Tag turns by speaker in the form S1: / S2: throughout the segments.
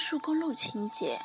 S1: 速公路情节。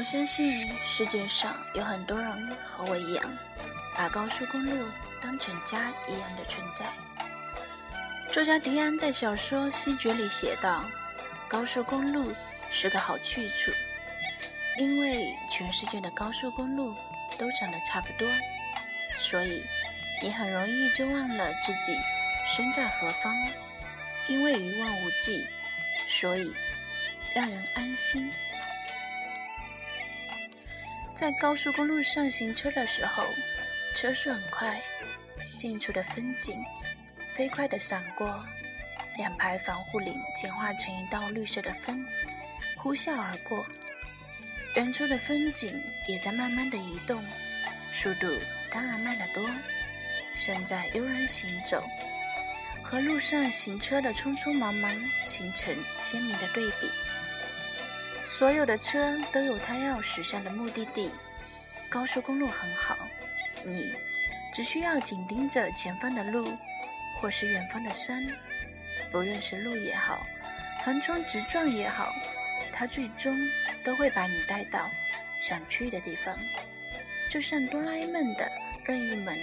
S1: 我相信世界上有很多人和我一样，把高速公路当成家一样的存在。作家迪安在小说《西决》里写道：“高速公路是个好去处，因为全世界的高速公路都长得差不多，所以你很容易就忘了自己身在何方。因为一望无际，所以让人安心。”在高速公路上行车的时候，车速很快，近处的风景飞快地闪过，两排防护林简化成一道绿色的风，呼啸而过。远处的风景也在慢慢的移动，速度当然慢得多，身在悠然行走，和路上行车的匆匆忙忙形成鲜明的对比。所有的车都有它要驶向的目的地。高速公路很好，你只需要紧盯着前方的路，或是远方的山，不认识路也好，横冲直撞也好，它最终都会把你带到想去的地方，就像哆啦 A 梦的任意门。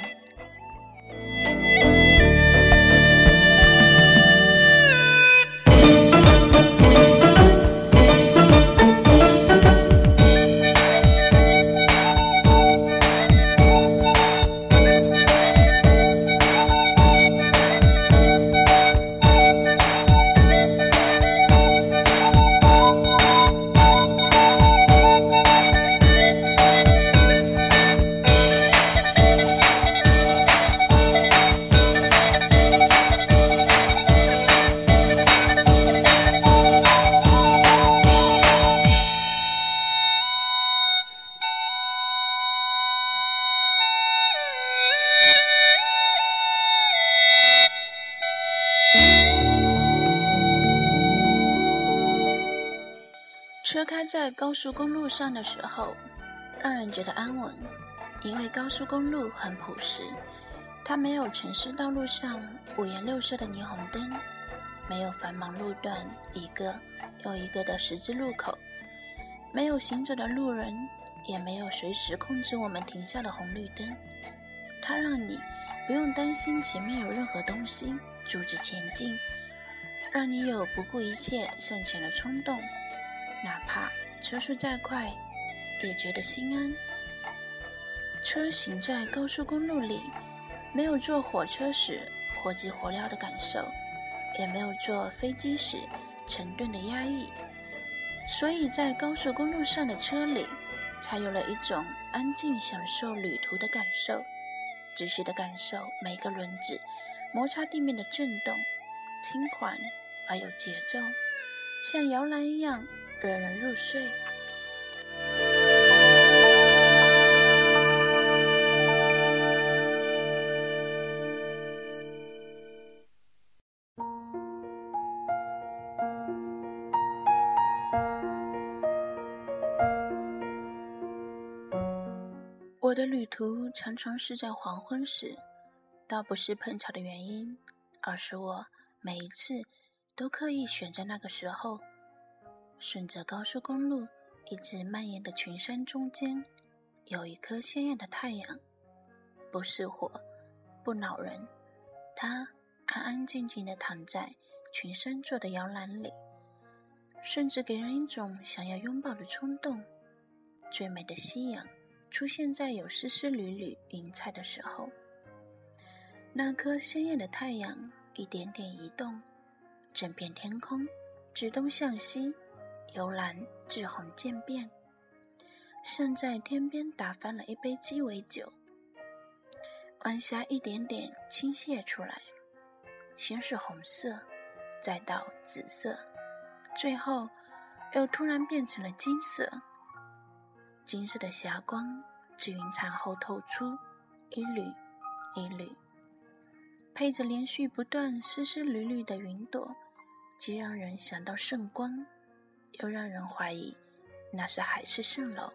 S1: 车开在高速公路上的时候，让人觉得安稳，因为高速公路很朴实，它没有城市道路上五颜六色的霓虹灯，没有繁忙路段一个又一个的十字路口，没有行走的路人，也没有随时控制我们停下的红绿灯。它让你不用担心前面有任何东西阻止前进，让你有不顾一切向前的冲动。哪怕车速再快，也觉得心安。车行在高速公路里，没有坐火车时火急火燎的感受，也没有坐飞机时沉顿的压抑。所以在高速公路上的车里，才有了一种安静享受旅途的感受，仔细的感受每个轮子摩擦地面的震动，轻缓而有节奏，像摇篮一样。惹人入睡。我的旅途常常是在黄昏时，倒不是碰巧的原因，而是我每一次都刻意选在那个时候。顺着高速公路一直蔓延的群山中间，有一颗鲜艳的太阳，不是火，不恼人，它安安静静地躺在群山做的摇篮里，甚至给人一种想要拥抱的冲动。最美的夕阳出现在有丝丝缕缕云彩的时候，那颗鲜艳的太阳一点点移动，整片天空自东向西。由蓝至红渐变，像在天边打翻了一杯鸡尾酒，晚霞一点点倾泻出来，先是红色，再到紫色，最后又突然变成了金色。金色的霞光自云层后透出，一缕一缕，配着连续不断、丝丝缕缕的云朵，既让人想到圣光，又让人怀疑那是海市蜃楼。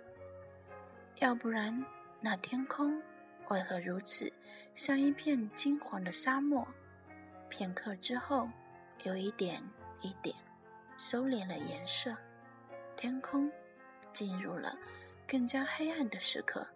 S1: 要不然，那天空为何如此像一片金黄的沙漠？片刻之后，有一点一点收敛了颜色，天空进入了。更加黑暗的时刻。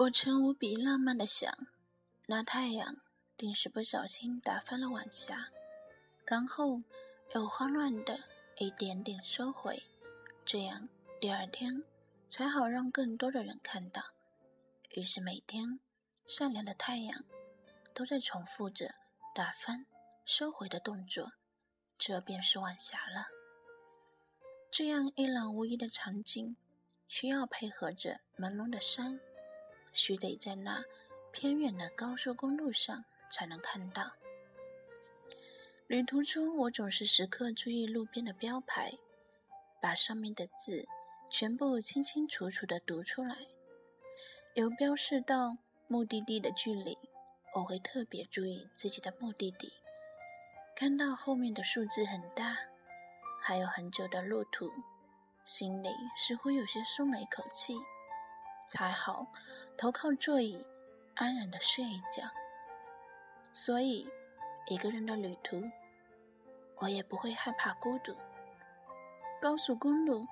S1: 我曾无比浪漫的想，那太阳定是不小心打翻了晚霞，然后又慌乱的一点点收回，这样第二天才好让更多的人看到。于是每天善良的太阳都在重复着打翻、收回的动作，这便是晚霞了。这样一览无遗的场景，需要配合着朦胧的山。须得在那偏远的高速公路上才能看到。旅途中，我总是时刻注意路边的标牌，把上面的字全部清清楚楚地读出来。有标示到目的地的距离，我会特别注意自己的目的地。看到后面的数字很大，还有很久的路途，心里似乎有些松了一口气。才好，头靠座椅，安然的睡一觉。所以，一个人的旅途，我也不会害怕孤独。高速公路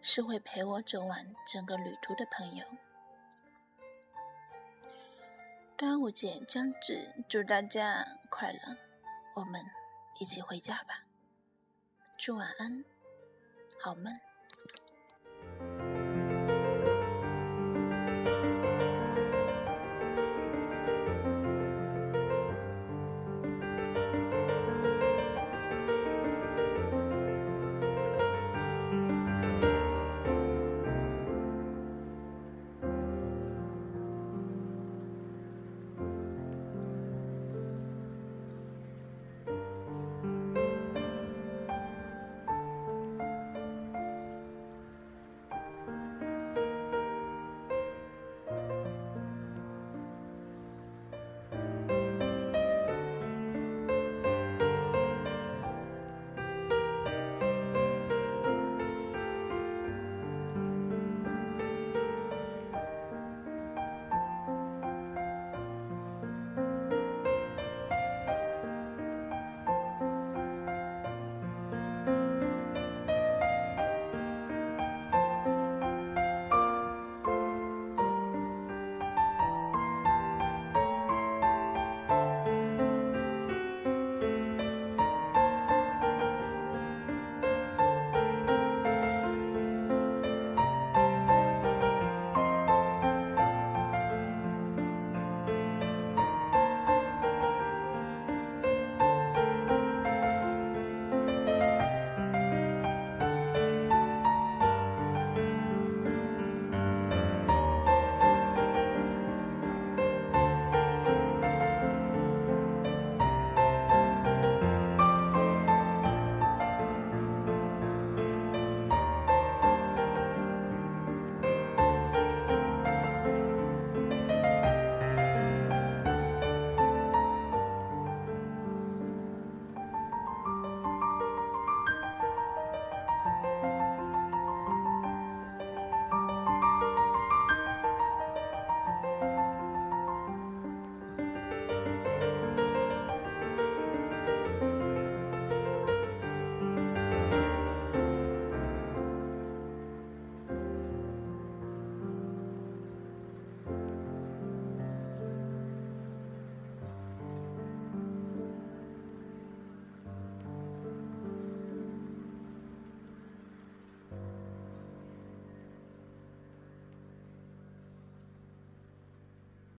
S1: 是会陪我走完整个旅途的朋友。端午节将至，祝大家快乐！我们一起回家吧。祝晚安，好梦。